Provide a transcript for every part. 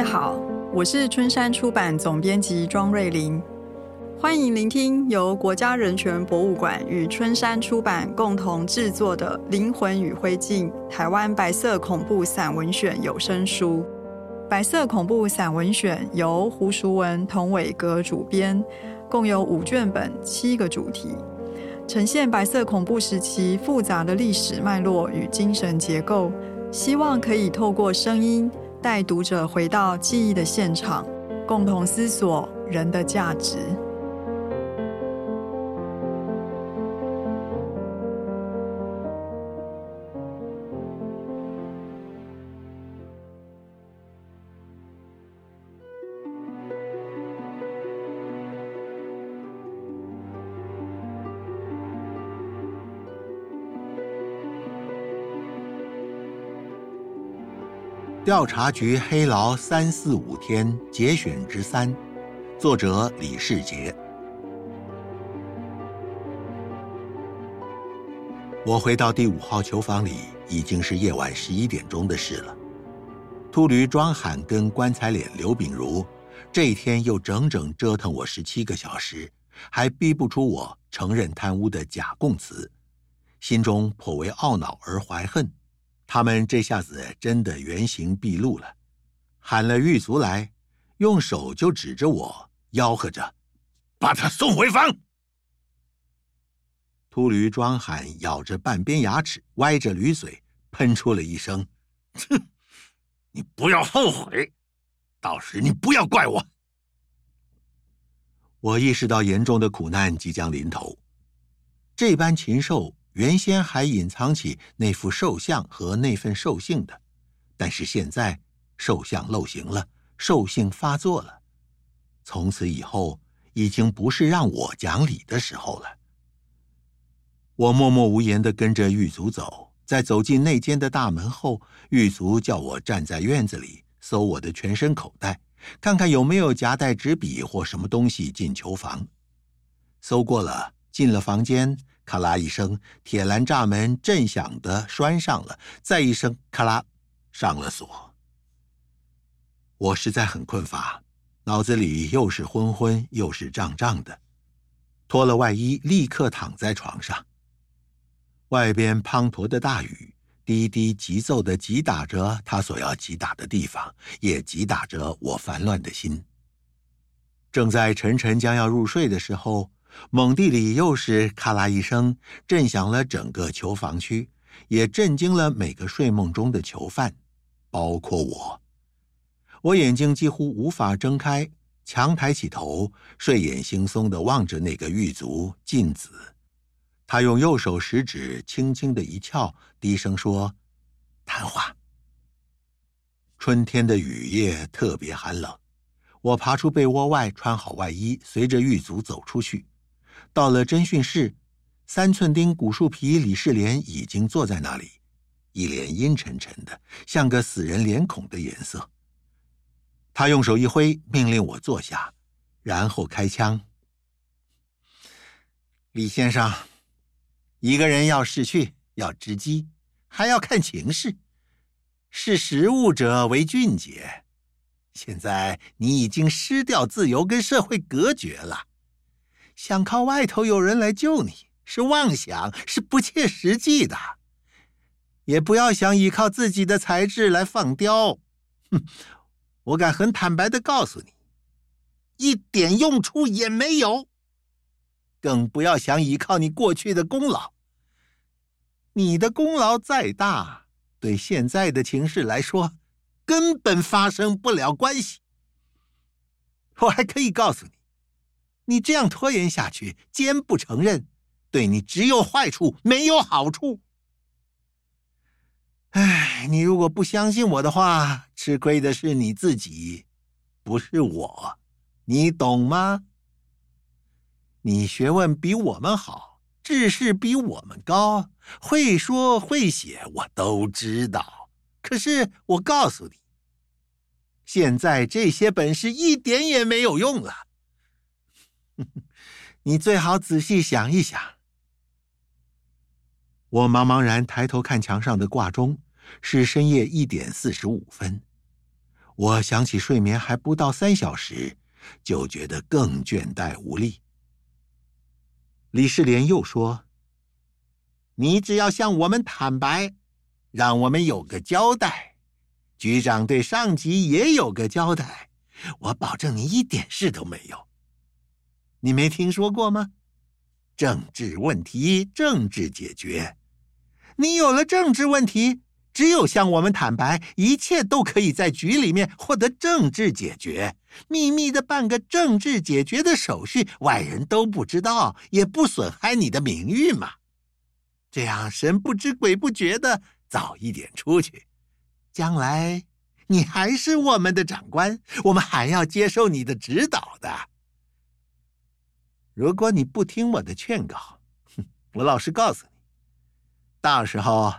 位好，我是春山出版总编辑庄瑞玲，欢迎聆听由国家人权博物馆与春山出版共同制作的《灵魂与灰烬：台湾白色恐怖散文选》有声书。白色恐怖散文选由胡淑文、童伟格主编，共有五卷本，七个主题，呈现白色恐怖时期复杂的历史脉络与精神结构，希望可以透过声音。带读者回到记忆的现场，共同思索人的价值。调查局黑牢三四五天节选之三，作者李世杰。我回到第五号囚房里，已经是夜晚十一点钟的事了。秃驴庄罕跟棺材脸刘秉如，这一天又整整折腾我十七个小时，还逼不出我承认贪污的假供词，心中颇为懊恼而怀恨。他们这下子真的原形毕露了，喊了狱卒来，用手就指着我，吆喝着：“把他送回房。”秃驴装喊咬着半边牙齿，歪着驴嘴，喷出了一声：“哼，你不要后悔，到时你不要怪我。”我意识到严重的苦难即将临头，这般禽兽。原先还隐藏起那副兽相和那份兽性的，但是现在兽相露形了，兽性发作了。从此以后，已经不是让我讲理的时候了。我默默无言地跟着狱卒走，在走进内间的大门后，狱卒叫我站在院子里，搜我的全身口袋，看看有没有夹带纸笔或什么东西进囚房。搜过了，进了房间。咔啦一声，铁栏栅门震响地拴上了，再一声咔啦，上了锁。我实在很困乏，脑子里又是昏昏又是胀胀的，脱了外衣，立刻躺在床上。外边滂沱的大雨，滴滴急奏地击打着他所要击打的地方，也击打着我烦乱的心。正在沉沉将要入睡的时候。猛地里又是咔啦一声，震响了整个囚房区，也震惊了每个睡梦中的囚犯，包括我。我眼睛几乎无法睁开，强抬起头，睡眼惺忪地望着那个狱卒静子。他用右手食指轻轻的一翘，低声说：“谈话。”春天的雨夜特别寒冷，我爬出被窝外，穿好外衣，随着狱卒走出去。到了侦讯室，三寸丁古树皮李世莲已经坐在那里，一脸阴沉沉的，像个死人脸孔的颜色。他用手一挥，命令我坐下，然后开枪。李先生，一个人要识趣，要直击，还要看情势，识时务者为俊杰。现在你已经失掉自由，跟社会隔绝了。想靠外头有人来救你，是妄想，是不切实际的。也不要想依靠自己的才智来放刁，哼！我敢很坦白的告诉你，一点用处也没有。更不要想依靠你过去的功劳。你的功劳再大，对现在的情势来说，根本发生不了关系。我还可以告诉你。你这样拖延下去，坚不承认，对你只有坏处，没有好处。哎，你如果不相信我的话，吃亏的是你自己，不是我，你懂吗？你学问比我们好，知识比我们高，会说会写，我都知道。可是我告诉你，现在这些本事一点也没有用了。你最好仔细想一想。我茫茫然抬头看墙上的挂钟，是深夜一点四十五分。我想起睡眠还不到三小时，就觉得更倦怠无力。李世莲又说：“你只要向我们坦白，让我们有个交代，局长对上级也有个交代，我保证你一点事都没有。你没听说过吗？政治问题，政治解决。你有了政治问题。”只有向我们坦白，一切都可以在局里面获得政治解决，秘密的办个政治解决的手续，外人都不知道，也不损害你的名誉嘛。这样神不知鬼不觉的早一点出去，将来你还是我们的长官，我们还要接受你的指导的。如果你不听我的劝告，哼，我老实告诉你，到时候。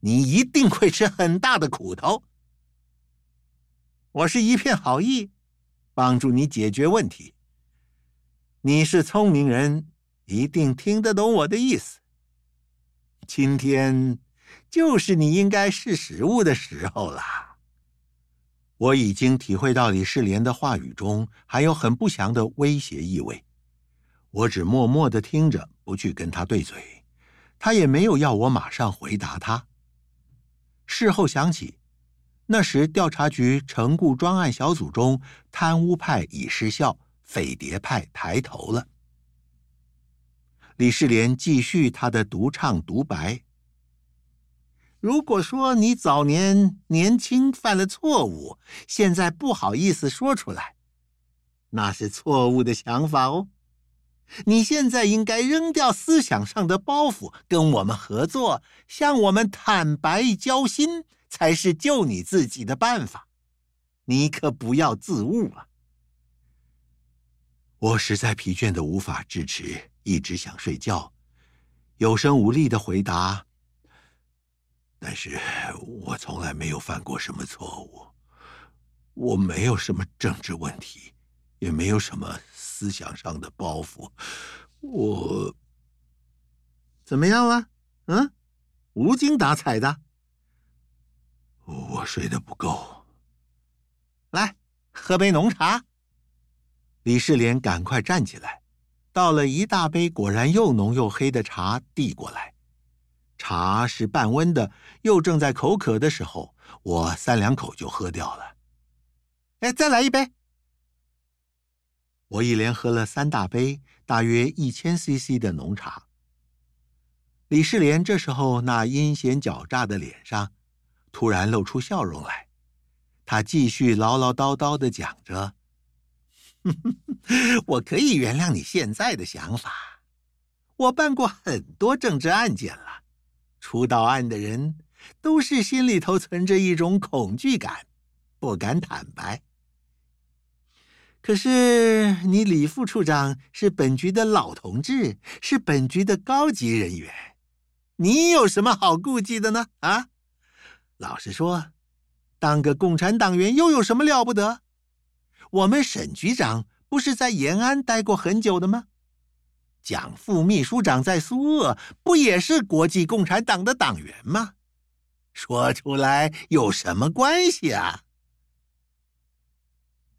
你一定会吃很大的苦头。我是一片好意，帮助你解决问题。你是聪明人，一定听得懂我的意思。今天就是你应该试食物的时候了。我已经体会到李世莲的话语中还有很不祥的威胁意味，我只默默地听着，不去跟他对嘴。他也没有要我马上回答他。事后想起，那时调查局成固专案小组中，贪污派已失效，匪谍派抬头了。李世莲继续他的独唱独白：“如果说你早年年轻犯了错误，现在不好意思说出来，那是错误的想法哦。”你现在应该扔掉思想上的包袱，跟我们合作，向我们坦白交心，才是救你自己的办法。你可不要自误啊！我实在疲倦的无法支持，一直想睡觉，有声无力的回答。但是我从来没有犯过什么错误，我没有什么政治问题，也没有什么。思想上的包袱，我怎么样啊？嗯，无精打采的。我睡得不够。来，喝杯浓茶。李世莲赶快站起来，倒了一大杯果然又浓又黑的茶递过来。茶是半温的，又正在口渴的时候，我三两口就喝掉了。哎，再来一杯。我一连喝了三大杯，大约一千 CC 的浓茶。李世莲这时候那阴险狡诈的脸上，突然露出笑容来。他继续唠唠叨叨的讲着：“ 我可以原谅你现在的想法。我办过很多政治案件了，出到案的人都是心里头存着一种恐惧感，不敢坦白。”可是你李副处长是本局的老同志，是本局的高级人员，你有什么好顾忌的呢？啊，老实说，当个共产党员又有什么了不得？我们沈局长不是在延安待过很久的吗？蒋副秘书长在苏鄂不也是国际共产党的党员吗？说出来有什么关系啊？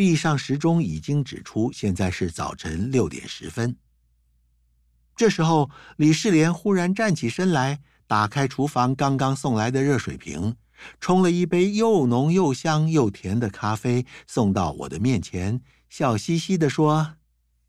壁上时钟已经指出，现在是早晨六点十分。这时候，李世莲忽然站起身来，打开厨房刚刚送来的热水瓶，冲了一杯又浓又香又甜的咖啡，送到我的面前，笑嘻嘻地说：“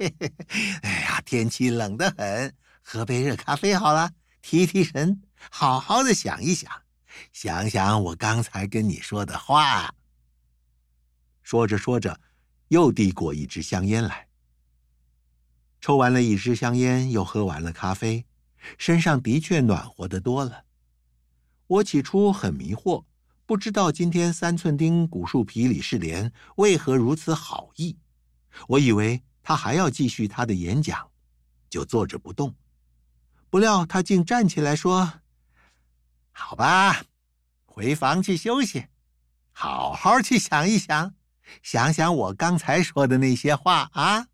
嘿嘿，哎呀，天气冷得很，喝杯热咖啡好了，提提神，好好的想一想，想想我刚才跟你说的话。”说着说着，又递过一支香烟来。抽完了一支香烟，又喝完了咖啡，身上的确暖和得多了。我起初很迷惑，不知道今天三寸钉古树皮李世莲为何如此好意。我以为他还要继续他的演讲，就坐着不动。不料他竟站起来说：“好吧，回房去休息，好好去想一想。”想想我刚才说的那些话啊！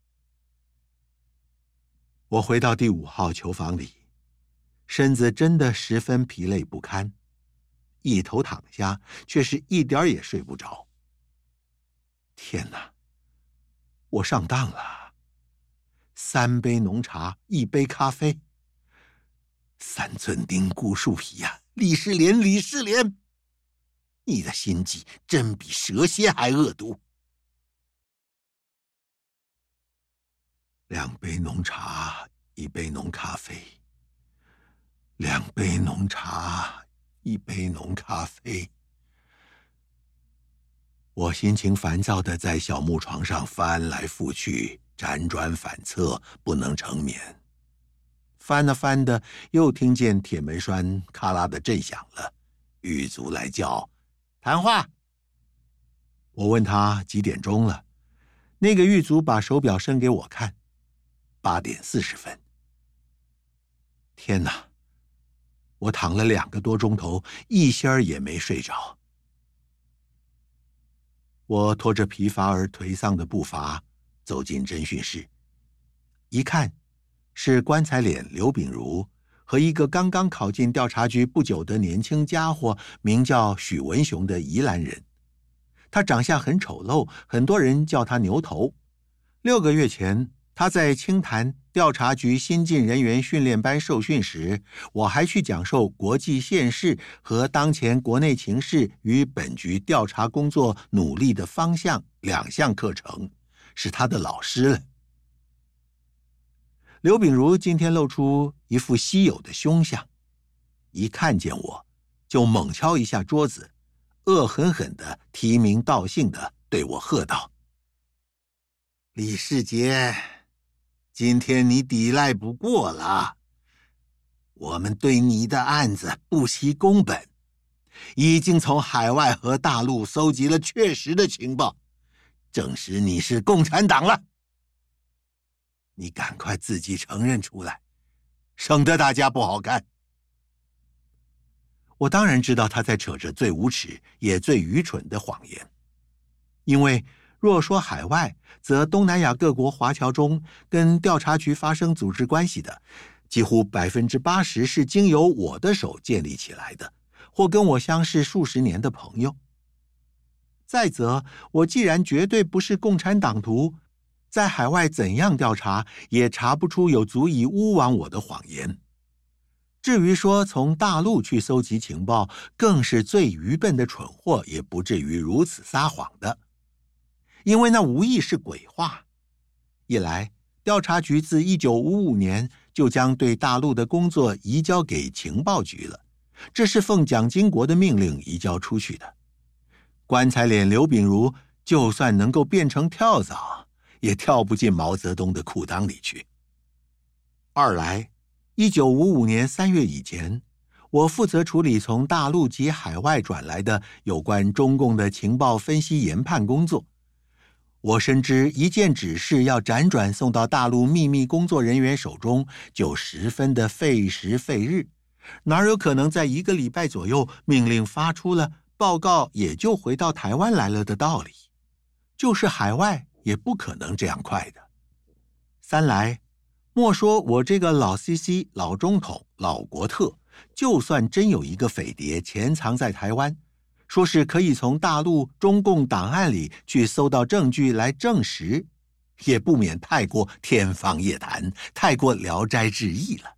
我回到第五号囚房里，身子真的十分疲累不堪，一头躺下却是一点也睡不着，天哪！我上当了。三杯浓茶，一杯咖啡。三寸丁，固树皮呀、李世莲，李世莲，你的心计真比蛇蝎还恶毒。两杯浓茶，一杯浓咖啡。两杯浓茶，一杯浓咖啡。我心情烦躁的在小木床上翻来覆去，辗转反侧，不能成眠。翻了翻的，又听见铁门栓咔啦的震响了。狱卒来叫谈话。我问他几点钟了，那个狱卒把手表伸给我看，八点四十分。天哪！我躺了两个多钟头，一仙儿也没睡着。我拖着疲乏而颓丧的步伐走进侦讯室，一看。是棺材脸刘秉如和一个刚刚考进调查局不久的年轻家伙，名叫许文雄的宜兰人。他长相很丑陋，很多人叫他牛头。六个月前，他在清潭调查局新进人员训练班受训时，我还去讲授国际现势和当前国内情势与本局调查工作努力的方向两项课程，是他的老师了。刘秉如今天露出一副稀有的凶相，一看见我，就猛敲一下桌子，恶狠狠地提名道姓地对我喝道：“李世杰，今天你抵赖不过了。我们对你的案子不惜工本，已经从海外和大陆搜集了确实的情报，证实你是共产党了。”你赶快自己承认出来，省得大家不好看。我当然知道他在扯着最无耻也最愚蠢的谎言，因为若说海外，则东南亚各国华侨中跟调查局发生组织关系的，几乎百分之八十是经由我的手建立起来的，或跟我相识数十年的朋友。再则，我既然绝对不是共产党徒。在海外怎样调查，也查不出有足以诬枉我的谎言。至于说从大陆去搜集情报，更是最愚笨的蠢货，也不至于如此撒谎的，因为那无疑是鬼话。一来，调查局自一九五五年就将对大陆的工作移交给情报局了，这是奉蒋经国的命令移交出去的。棺材脸刘秉如就算能够变成跳蚤，也跳不进毛泽东的裤裆里去。二来，一九五五年三月以前，我负责处理从大陆及海外转来的有关中共的情报分析研判工作。我深知一件指示要辗转送到大陆秘密工作人员手中，就十分的费时费日，哪有可能在一个礼拜左右命令发出了，报告也就回到台湾来了的道理？就是海外。也不可能这样快的。三来，莫说我这个老 CC、老中统、老国特，就算真有一个匪谍潜藏在台湾，说是可以从大陆中共档案里去搜到证据来证实，也不免太过天方夜谭，太过聊斋志异了。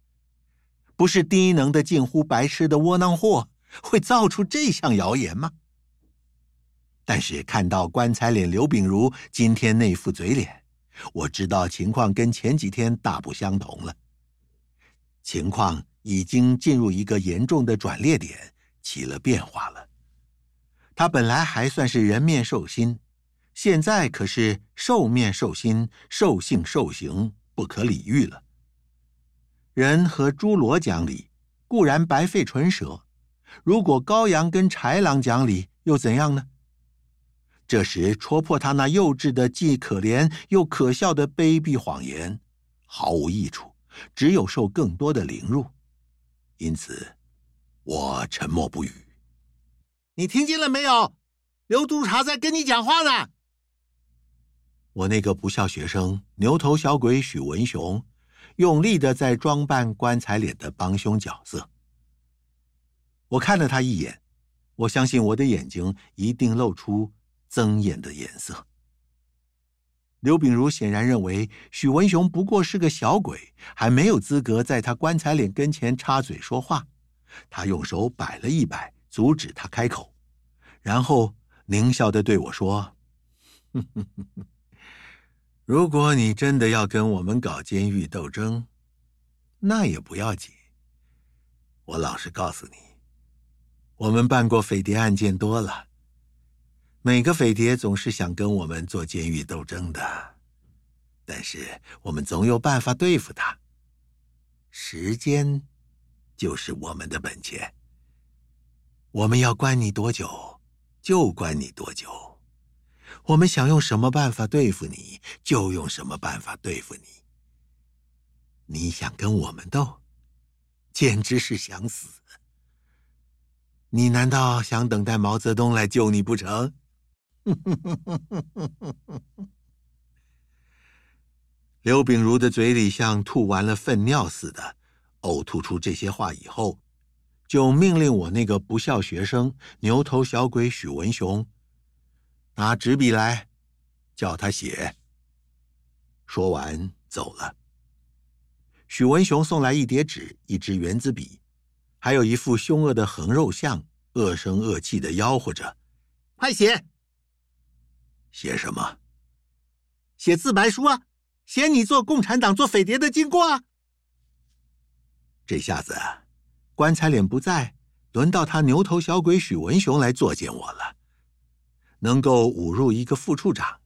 不是低能的近乎白痴的窝囊货，会造出这项谣言吗？但是看到棺材脸刘秉如今天那副嘴脸，我知道情况跟前几天大不相同了。情况已经进入一个严重的转捩点，起了变化了。他本来还算是人面兽心，现在可是兽面兽心、兽性兽行，不可理喻了。人和猪罗讲理，固然白费唇舌；如果羔羊跟豺狼讲理，又怎样呢？这时戳破他那幼稚的、既可怜又可笑的卑鄙谎言，毫无益处，只有受更多的凌辱。因此，我沉默不语。你听见了没有？刘督察在跟你讲话呢。我那个不孝学生牛头小鬼许文雄，用力的在装扮棺材脸的帮凶角色。我看了他一眼，我相信我的眼睛一定露出。憎厌的颜色。刘秉如显然认为许文雄不过是个小鬼，还没有资格在他棺材脸跟前插嘴说话。他用手摆了一摆，阻止他开口，然后狞笑的对我说：“如果你真的要跟我们搞监狱斗争，那也不要紧。我老实告诉你，我们办过匪谍案件多了。”每个匪谍总是想跟我们做监狱斗争的，但是我们总有办法对付他。时间就是我们的本钱。我们要关你多久，就关你多久。我们想用什么办法对付你，就用什么办法对付你。你想跟我们斗，简直是想死。你难道想等待毛泽东来救你不成？哼哼哼哼哼哼哼刘秉如的嘴里像吐完了粪尿似的，呕吐出这些话以后，就命令我那个不孝学生牛头小鬼许文雄拿纸笔来，叫他写。说完走了。许文雄送来一叠纸、一支原子笔，还有一副凶恶的横肉像，恶声恶气的吆喝着：“快写！”写什么？写自白书啊！写你做共产党、做匪谍的经过啊！这下子，棺材脸不在，轮到他牛头小鬼许文雄来作践我了。能够侮辱一个副处长、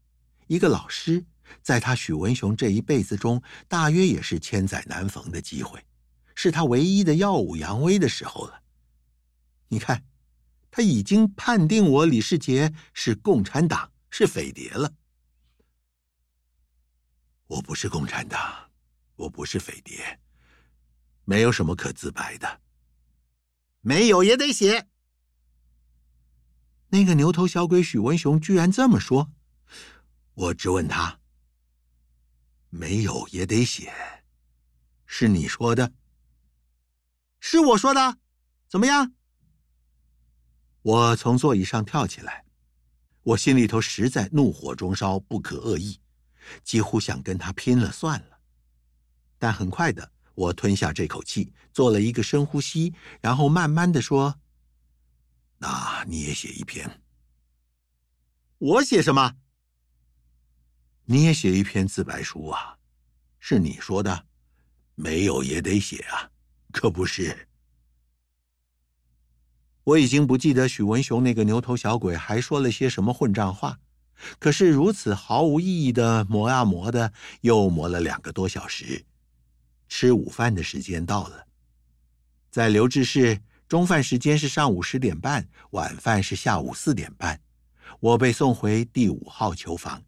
一个老师，在他许文雄这一辈子中，大约也是千载难逢的机会，是他唯一的耀武扬威的时候了。你看，他已经判定我李世杰是共产党。是匪谍了。我不是共产党，我不是匪谍，没有什么可自白的。没有也得写。那个牛头小鬼许文雄居然这么说，我质问他：没有也得写，是你说的？是我说的？怎么样？我从座椅上跳起来。我心里头实在怒火中烧，不可遏抑，几乎想跟他拼了算了。但很快的，我吞下这口气，做了一个深呼吸，然后慢慢的说：“那你也写一篇。”我写什么？你也写一篇自白书啊？是你说的，没有也得写啊，可不是？我已经不记得许文雄那个牛头小鬼还说了些什么混账话，可是如此毫无意义的磨啊磨的，又磨了两个多小时。吃午饭的时间到了，在留置室，中饭时间是上午十点半，晚饭是下午四点半。我被送回第五号囚房。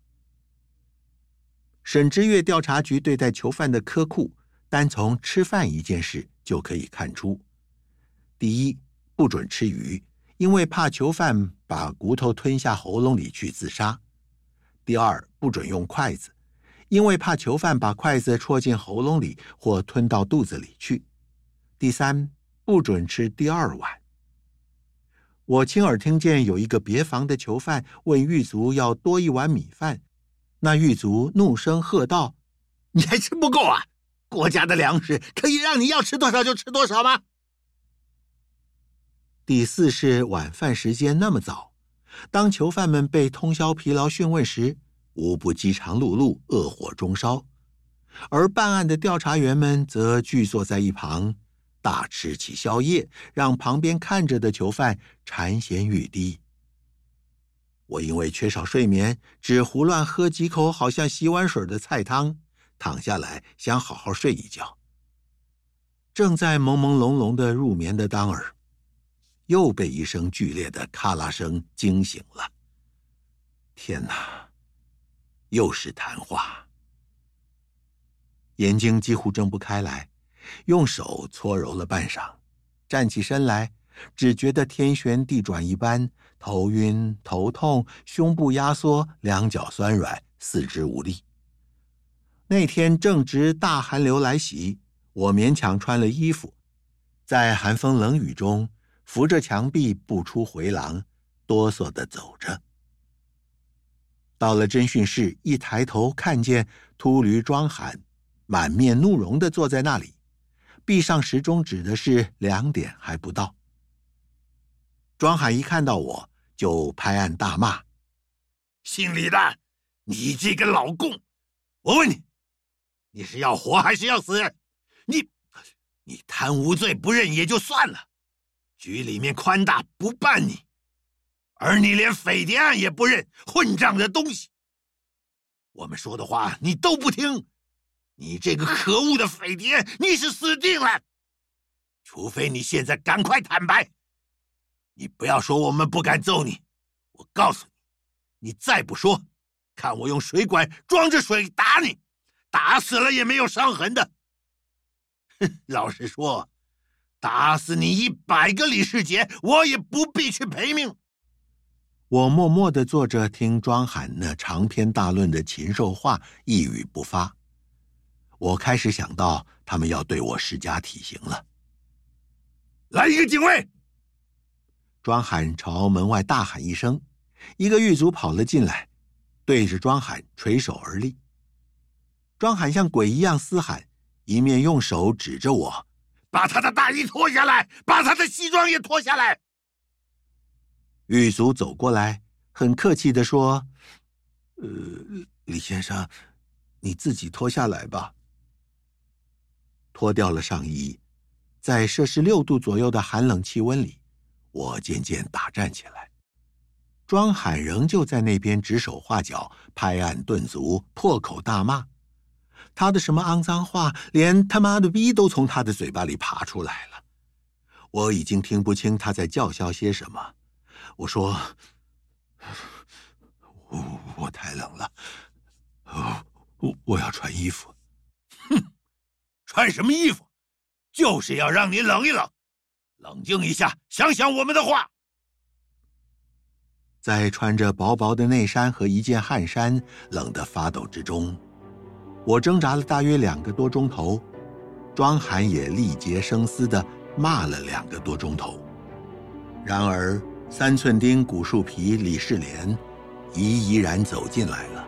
沈之岳调查局对待囚犯的苛酷，单从吃饭一件事就可以看出。第一。不准吃鱼，因为怕囚犯把骨头吞下喉咙里去自杀。第二，不准用筷子，因为怕囚犯把筷子戳进喉咙里或吞到肚子里去。第三，不准吃第二碗。我亲耳听见有一个别房的囚犯问狱卒要多一碗米饭，那狱卒怒声喝道：“你还吃不够啊？国家的粮食可以让你要吃多少就吃多少吗？”第四是晚饭时间那么早，当囚犯们被通宵疲劳讯问时，无不饥肠辘辘、恶火中烧；而办案的调查员们则聚坐在一旁，大吃起宵夜，让旁边看着的囚犯馋涎欲滴。我因为缺少睡眠，只胡乱喝几口好像洗碗水的菜汤，躺下来想好好睡一觉。正在朦朦胧胧的入眠的当儿。又被一声剧烈的咔啦声惊醒了。天哪！又是谈话。眼睛几乎睁不开来，用手搓揉了半晌，站起身来，只觉得天旋地转一般，头晕头痛，胸部压缩，两脚酸软，四肢无力。那天正值大寒流来袭，我勉强穿了衣服，在寒风冷雨中。扶着墙壁不出回廊，哆嗦地走着。到了侦讯室，一抬头看见秃驴庄罕满面怒容地坐在那里，壁上时钟指的是两点还不到。庄海一看到我就拍案大骂：“姓李的，你这个老共！我问你，你是要活还是要死？你，你贪污罪不认也就算了，局里面宽大不办你。”而你连匪谍案也不认，混账的东西！我们说的话你都不听，你这个可恶的匪谍，你是死定了！除非你现在赶快坦白，你不要说我们不敢揍你，我告诉你，你再不说，看我用水管装着水打你，打死了也没有伤痕的。哼，老实说，打死你一百个李世杰，我也不必去赔命。我默默的坐着，听庄罕那长篇大论的禽兽话，一语不发。我开始想到，他们要对我施加体刑了。来一个警卫！庄罕朝门外大喊一声，一个狱卒跑了进来，对着庄罕垂手而立。庄罕像鬼一样嘶喊，一面用手指着我：“把他的大衣脱下来，把他的西装也脱下来。”狱卒走过来，很客气地说：“呃，李先生，你自己脱下来吧。”脱掉了上衣，在摄氏六度左右的寒冷气温里，我渐渐打站起来。庄海仍旧在那边指手画脚、拍案顿足、破口大骂。他的什么肮脏话，连他妈的逼都从他的嘴巴里爬出来了。我已经听不清他在叫嚣些什么。我说：“我我太冷了，我我要穿衣服。”哼，穿什么衣服？就是要让你冷一冷，冷静一下，想想我们的话。在穿着薄薄的内衫和一件汗衫，冷得发抖之中，我挣扎了大约两个多钟头。庄寒也力竭声嘶地骂了两个多钟头。然而。三寸钉、古树皮李世莲，怡怡然走进来了。